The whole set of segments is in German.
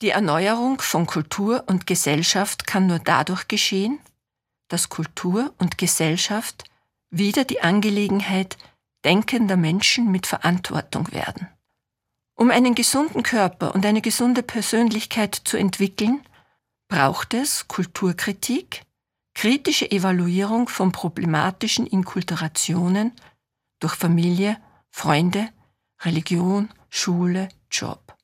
Die Erneuerung von Kultur und Gesellschaft kann nur dadurch geschehen, dass Kultur und Gesellschaft wieder die Angelegenheit denkender Menschen mit Verantwortung werden. Um einen gesunden Körper und eine gesunde Persönlichkeit zu entwickeln, braucht es Kulturkritik, kritische Evaluierung von problematischen Inkulturationen durch Familie, Freunde, Religion, Schule, Job.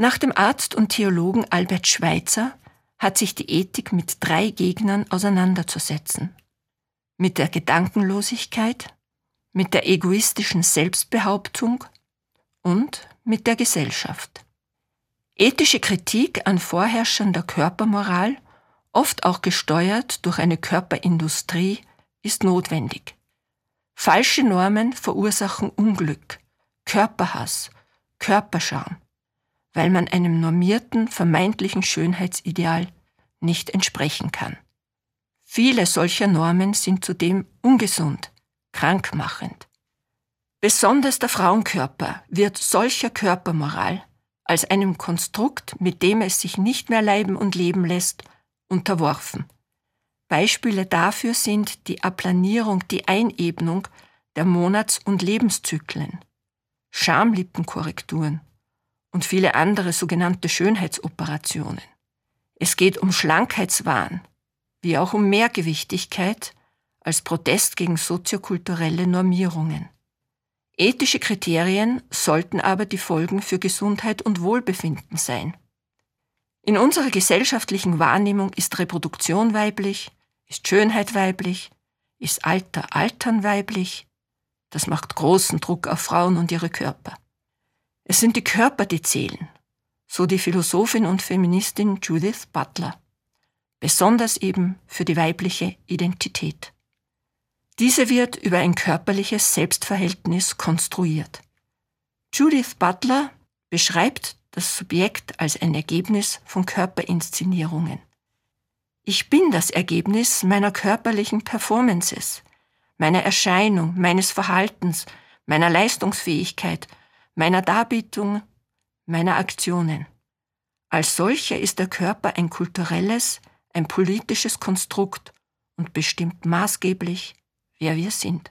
Nach dem Arzt und Theologen Albert Schweitzer hat sich die Ethik mit drei Gegnern auseinanderzusetzen. Mit der Gedankenlosigkeit, mit der egoistischen Selbstbehauptung und mit der Gesellschaft. Ethische Kritik an vorherrschender Körpermoral, oft auch gesteuert durch eine Körperindustrie, ist notwendig. Falsche Normen verursachen Unglück, Körperhass, Körperscham, weil man einem normierten, vermeintlichen Schönheitsideal nicht entsprechen kann. Viele solcher Normen sind zudem ungesund, krankmachend. Besonders der Frauenkörper wird solcher Körpermoral als einem Konstrukt, mit dem es sich nicht mehr leiben und leben lässt, unterworfen. Beispiele dafür sind die Aplanierung, die Einebnung der Monats- und Lebenszyklen, Schamlippenkorrekturen und viele andere sogenannte Schönheitsoperationen. Es geht um Schlankheitswahn, wie auch um Mehrgewichtigkeit als Protest gegen soziokulturelle Normierungen. Ethische Kriterien sollten aber die Folgen für Gesundheit und Wohlbefinden sein. In unserer gesellschaftlichen Wahrnehmung ist Reproduktion weiblich, ist Schönheit weiblich, ist Alter Altern weiblich. Das macht großen Druck auf Frauen und ihre Körper. Es sind die Körper, die zählen, so die Philosophin und Feministin Judith Butler, besonders eben für die weibliche Identität. Diese wird über ein körperliches Selbstverhältnis konstruiert. Judith Butler beschreibt das Subjekt als ein Ergebnis von Körperinszenierungen. Ich bin das Ergebnis meiner körperlichen Performances, meiner Erscheinung, meines Verhaltens, meiner Leistungsfähigkeit, meiner Darbietung, meiner Aktionen. Als solcher ist der Körper ein kulturelles, ein politisches Konstrukt und bestimmt maßgeblich wer wir sind.